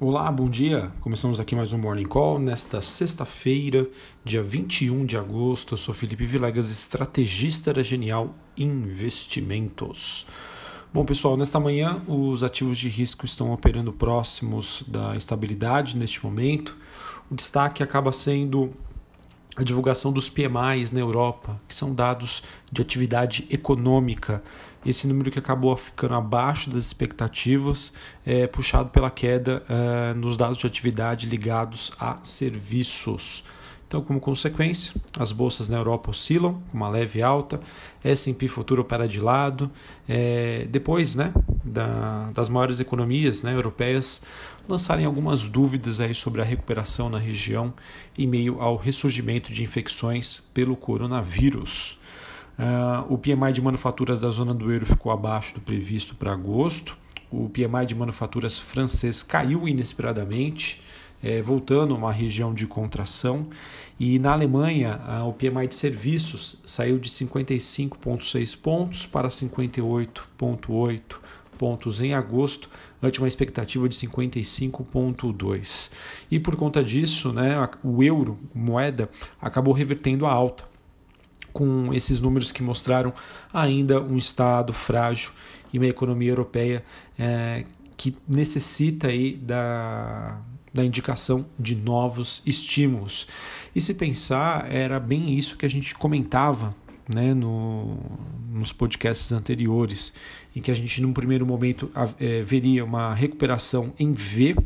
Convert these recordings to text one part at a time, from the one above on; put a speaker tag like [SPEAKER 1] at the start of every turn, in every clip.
[SPEAKER 1] Olá, bom dia. Começamos aqui mais um Morning Call nesta sexta-feira, dia 21 de agosto. Eu sou Felipe Vilegas, estrategista da Genial Investimentos. Bom, pessoal, nesta manhã os ativos de risco estão operando próximos da estabilidade neste momento. O destaque acaba sendo a divulgação dos PMIs na Europa, que são dados de atividade econômica. Esse número que acabou ficando abaixo das expectativas, é puxado pela queda é, nos dados de atividade ligados a serviços. Então, como consequência, as bolsas na Europa oscilam com uma leve alta, S&P futuro opera de lado. É, depois né, da, das maiores economias né, europeias lançarem algumas dúvidas aí sobre a recuperação na região em meio ao ressurgimento de infecções pelo coronavírus. Uh, o PMI de manufaturas da zona do euro ficou abaixo do previsto para agosto. O PMI de manufaturas francês caiu inesperadamente é, voltando a uma região de contração. E na Alemanha, o PMI de serviços saiu de 55,6 pontos para 58,8 pontos em agosto, ante uma expectativa de 55,2. E por conta disso, né, o euro, moeda, acabou revertendo a alta, com esses números que mostraram ainda um estado frágil e uma economia europeia é, que necessita aí da da indicação de novos estímulos. E se pensar, era bem isso que a gente comentava né, no, nos podcasts anteriores, em que a gente, num primeiro momento, é, veria uma recuperação em V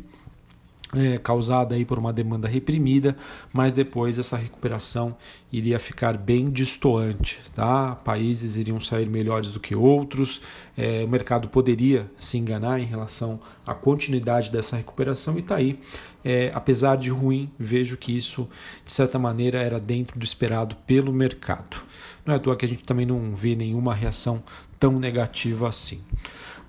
[SPEAKER 1] é, causada aí por uma demanda reprimida, mas depois essa recuperação iria ficar bem distoante, tá? Países iriam sair melhores do que outros, é, o mercado poderia se enganar em relação à continuidade dessa recuperação e está aí. É, apesar de ruim, vejo que isso de certa maneira era dentro do esperado pelo mercado. Não é à toa que a gente também não vê nenhuma reação tão negativa assim.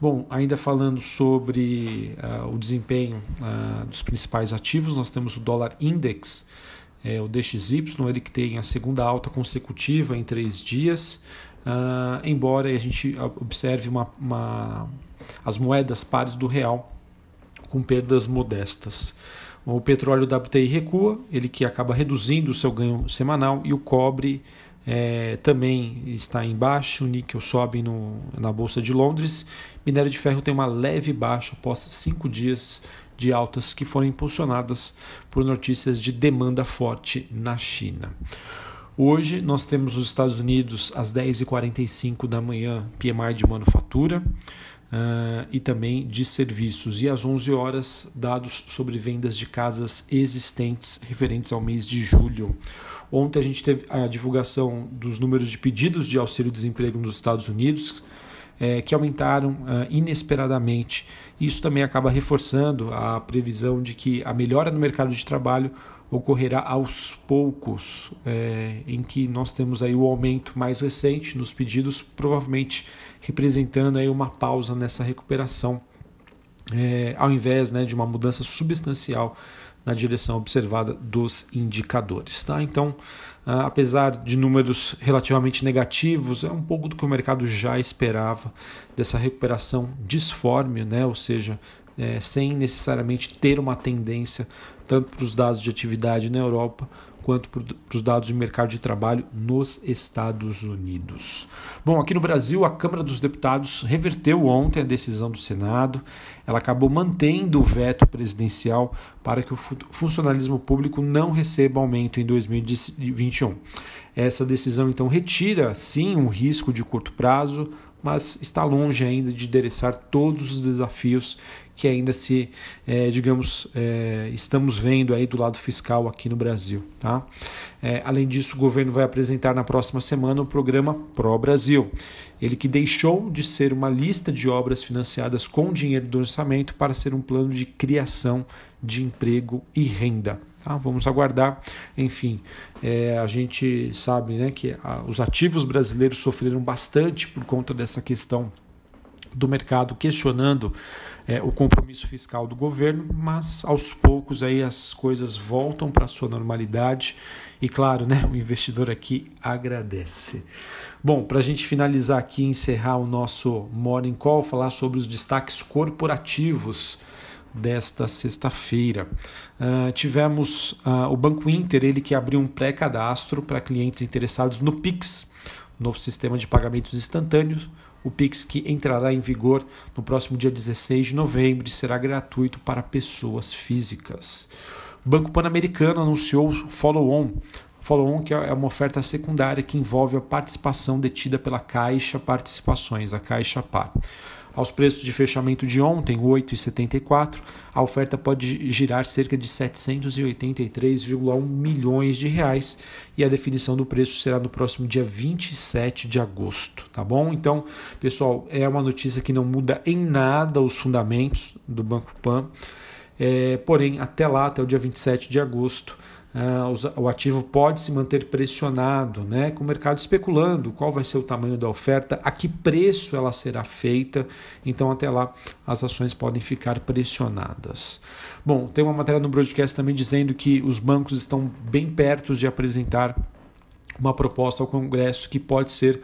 [SPEAKER 1] Bom, ainda falando sobre uh, o desempenho uh, dos principais ativos, nós temos o dólar index, é, o DXY, ele que tem a segunda alta consecutiva em três dias, uh, embora a gente observe uma, uma, as moedas pares do real com perdas modestas. O petróleo WTI recua, ele que acaba reduzindo o seu ganho semanal, e o cobre é, também está em baixo, o níquel sobe no, na Bolsa de Londres, minério de ferro tem uma leve baixa após cinco dias de altas que foram impulsionadas por notícias de demanda forte na China. Hoje nós temos os Estados Unidos às 10h45 da manhã, PMI de manufatura uh, e também de serviços, e às 11 horas dados sobre vendas de casas existentes referentes ao mês de julho. Ontem a gente teve a divulgação dos números de pedidos de auxílio-desemprego nos Estados Unidos, é, que aumentaram uh, inesperadamente. Isso também acaba reforçando a previsão de que a melhora no mercado de trabalho ocorrerá aos poucos, é, em que nós temos aí o aumento mais recente nos pedidos, provavelmente representando aí uma pausa nessa recuperação, é, ao invés né, de uma mudança substancial na direção observada dos indicadores. Tá? Então, ah, apesar de números relativamente negativos, é um pouco do que o mercado já esperava dessa recuperação disforme, né? ou seja, é, sem necessariamente ter uma tendência tanto para os dados de atividade na Europa quanto para os dados de mercado de trabalho nos Estados Unidos. Bom, aqui no Brasil, a Câmara dos Deputados reverteu ontem a decisão do Senado. Ela acabou mantendo o veto presidencial para que o funcionalismo público não receba aumento em 2021. Essa decisão, então, retira, sim, um risco de curto prazo, mas está longe ainda de endereçar todos os desafios que ainda se, é, digamos, é, estamos vendo aí do lado fiscal aqui no Brasil. Tá? É, além disso, o governo vai apresentar na próxima semana o programa Pro Brasil, ele que deixou de ser uma lista de obras financiadas com dinheiro do orçamento para ser um plano de criação de emprego e renda. Tá? Vamos aguardar. Enfim, é, a gente sabe né, que a, os ativos brasileiros sofreram bastante por conta dessa questão do mercado questionando é, o compromisso fiscal do governo, mas aos poucos aí as coisas voltam para sua normalidade e claro, né, o investidor aqui agradece. Bom, para a gente finalizar aqui encerrar o nosso Morning Call, falar sobre os destaques corporativos desta sexta-feira. Uh, tivemos uh, o Banco Inter, ele que abriu um pré-cadastro para clientes interessados no Pix, novo sistema de pagamentos instantâneos. O Pix que entrará em vigor no próximo dia 16 de novembro e será gratuito para pessoas físicas. O Banco Pan-Americano anunciou follow-on. Follow-on que é uma oferta secundária que envolve a participação detida pela Caixa Participações, a Caixa Par. Aos preços de fechamento de ontem, 8,74, a oferta pode girar cerca de 783,1 milhões de reais e a definição do preço será no próximo dia 27 de agosto, tá bom? Então, pessoal, é uma notícia que não muda em nada os fundamentos do Banco Pan. É, porém, até lá, até o dia 27 de agosto, o ativo pode se manter pressionado, né, com o mercado especulando qual vai ser o tamanho da oferta, a que preço ela será feita. Então, até lá, as ações podem ficar pressionadas. Bom, tem uma matéria no broadcast também dizendo que os bancos estão bem perto de apresentar uma proposta ao Congresso que pode ser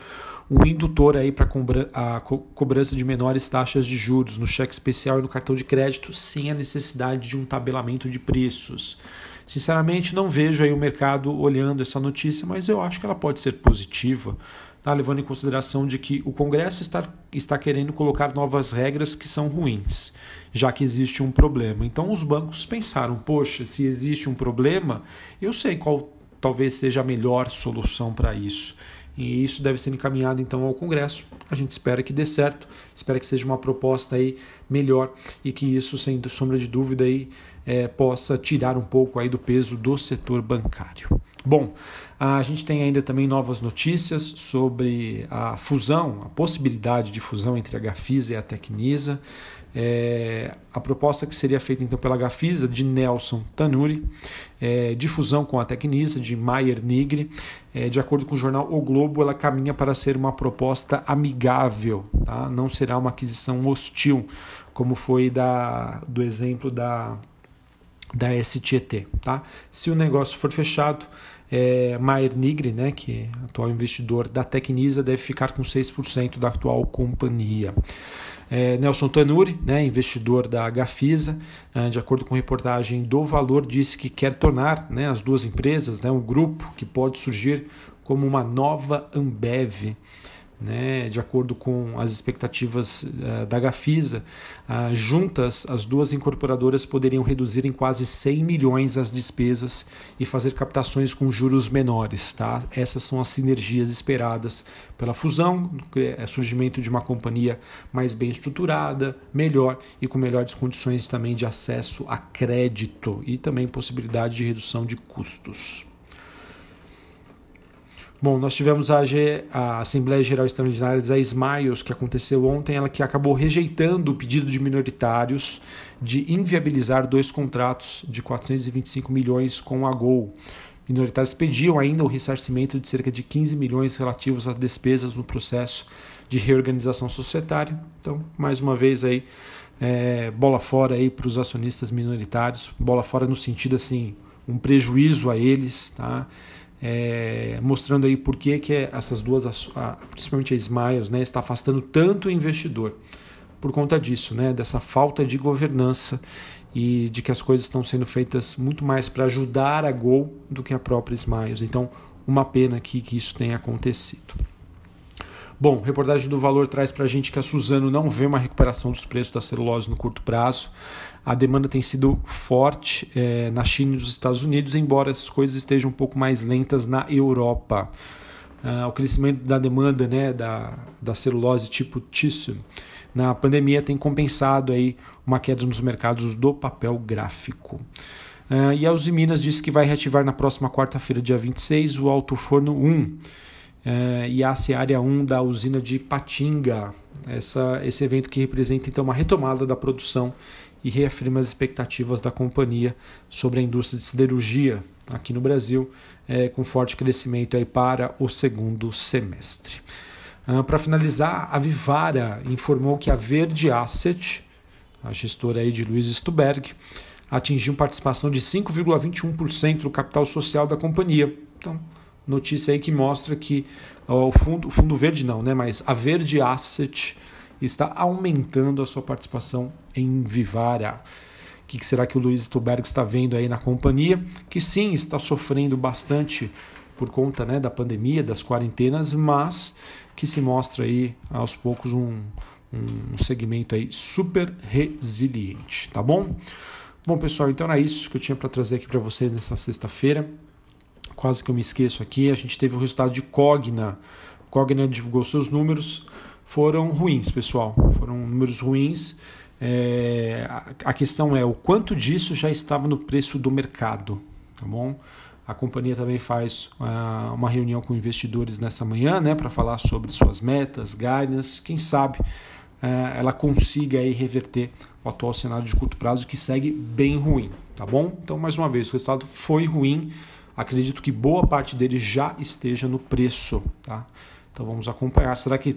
[SPEAKER 1] um indutor aí para a cobrança de menores taxas de juros no cheque especial e no cartão de crédito, sem a necessidade de um tabelamento de preços. Sinceramente, não vejo aí o mercado olhando essa notícia, mas eu acho que ela pode ser positiva, tá? levando em consideração de que o Congresso está, está querendo colocar novas regras que são ruins, já que existe um problema. Então os bancos pensaram, poxa, se existe um problema, eu sei qual talvez seja a melhor solução para isso. E isso deve ser encaminhado então ao Congresso. A gente espera que dê certo, espera que seja uma proposta aí melhor e que isso, sem sombra de dúvida, aí, é, possa tirar um pouco aí do peso do setor bancário. Bom, a gente tem ainda também novas notícias sobre a fusão, a possibilidade de fusão entre a Gafisa e a Tecnisa. É, a proposta que seria feita então pela Gafisa de Nelson Tanuri, é, de fusão com a Tecnisa de Maier Nigri, é, de acordo com o jornal O Globo, ela caminha para ser uma proposta amigável, tá? não será uma aquisição hostil, como foi da, do exemplo da da STT. Tá? Se o negócio for fechado, é, Maier Nigri, né, que é atual investidor da Tecnisa, deve ficar com 6% da atual companhia. É, Nelson Tanuri, né, investidor da Gafisa, é, de acordo com reportagem do Valor, disse que quer tornar né, as duas empresas né, um grupo que pode surgir como uma nova Ambev né, de acordo com as expectativas uh, da Gafisa, uh, juntas as duas incorporadoras poderiam reduzir em quase 100 milhões as despesas e fazer captações com juros menores. Tá? Essas são as sinergias esperadas pela fusão, é surgimento de uma companhia mais bem estruturada, melhor e com melhores condições também de acesso a crédito e também possibilidade de redução de custos. Bom, nós tivemos a, a Assembleia Geral Extraordinária da Smiles, que aconteceu ontem, ela que acabou rejeitando o pedido de minoritários de inviabilizar dois contratos de 425 milhões com a Gol. Minoritários pediam ainda o ressarcimento de cerca de 15 milhões relativos às despesas no processo de reorganização societária. Então, mais uma vez aí, é, bola fora aí para os acionistas minoritários, bola fora no sentido assim, um prejuízo a eles, tá? É, mostrando aí por que, que essas duas, principalmente a Smiles, né, está afastando tanto o investidor por conta disso, né, dessa falta de governança e de que as coisas estão sendo feitas muito mais para ajudar a Gol do que a própria Smiles. Então, uma pena aqui que isso tenha acontecido. Bom, reportagem do Valor traz para a gente que a Suzano não vê uma recuperação dos preços da celulose no curto prazo a demanda tem sido forte é, na China e nos Estados Unidos, embora as coisas estejam um pouco mais lentas na Europa. Uh, o crescimento da demanda né, da, da celulose tipo tissue na pandemia tem compensado aí uma queda nos mercados do papel gráfico. Uh, e a Uzi Minas disse que vai reativar na próxima quarta-feira, dia 26, o Alto Forno 1 uh, e a área 1 da usina de Patinga. Essa, esse evento que representa então uma retomada da produção e reafirma as expectativas da companhia sobre a indústria de siderurgia aqui no Brasil, é, com forte crescimento aí para o segundo semestre. Ah, para finalizar, a Vivara informou que a Verde Asset, a gestora aí de Luiz Stuberg, atingiu participação de 5,21% do capital social da companhia. Então, notícia aí que mostra que ó, o fundo, o fundo verde não, né, mas a Verde Asset está aumentando a sua participação em Vivara. que será que o Luiz Stuberg está vendo aí na companhia, que sim, está sofrendo bastante por conta né, da pandemia, das quarentenas, mas que se mostra aí aos poucos um, um segmento aí super resiliente, tá bom? Bom, pessoal, então era isso que eu tinha para trazer aqui para vocês nessa sexta-feira. Quase que eu me esqueço aqui, a gente teve o resultado de Cogna. Cogna divulgou seus números, foram ruins, pessoal. Foram números ruins. É, a questão é o quanto disso já estava no preço do mercado, tá bom? A companhia também faz uh, uma reunião com investidores nessa manhã, né, para falar sobre suas metas, ganhas. Quem sabe uh, ela consiga aí reverter o atual cenário de curto prazo que segue bem ruim, tá bom? Então, mais uma vez, o resultado foi ruim. Acredito que boa parte dele já esteja no preço, tá? Então vamos acompanhar. Será que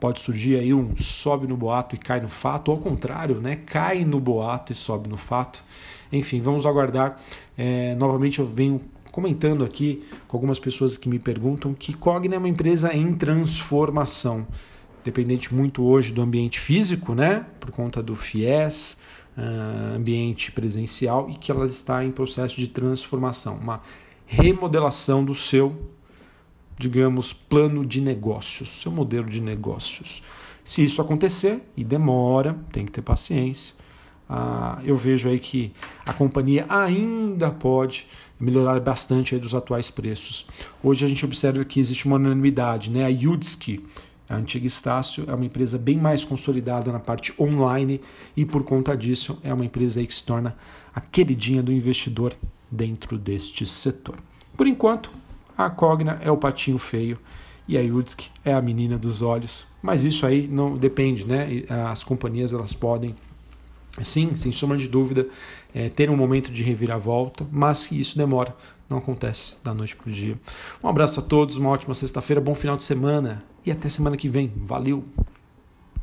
[SPEAKER 1] pode surgir aí um sobe no boato e cai no fato, ou ao contrário, né? Cai no boato e sobe no fato. Enfim, vamos aguardar. É, novamente eu venho comentando aqui com algumas pessoas que me perguntam que Cogna é uma empresa em transformação, dependente muito hoje do ambiente físico, né, por conta do FIES, uh, ambiente presencial, e que ela está em processo de transformação, uma remodelação do seu, digamos, plano de negócios, seu modelo de negócios. Se isso acontecer, e demora, tem que ter paciência, ah, eu vejo aí que a companhia ainda pode melhorar bastante dos atuais preços. Hoje a gente observa que existe uma unanimidade, né? A Yudski, a antiga Estácio, é uma empresa bem mais consolidada na parte online e por conta disso é uma empresa que se torna a queridinha do investidor dentro deste setor. Por enquanto, a Cogna é o patinho feio e a Yudski é a menina dos olhos, mas isso aí não depende, né? As companhias elas podem Sim, sem sombra de dúvida, é, ter um momento de reviravolta, mas que isso demora, não acontece da noite para o dia. Um abraço a todos, uma ótima sexta-feira, bom final de semana e até semana que vem. Valeu!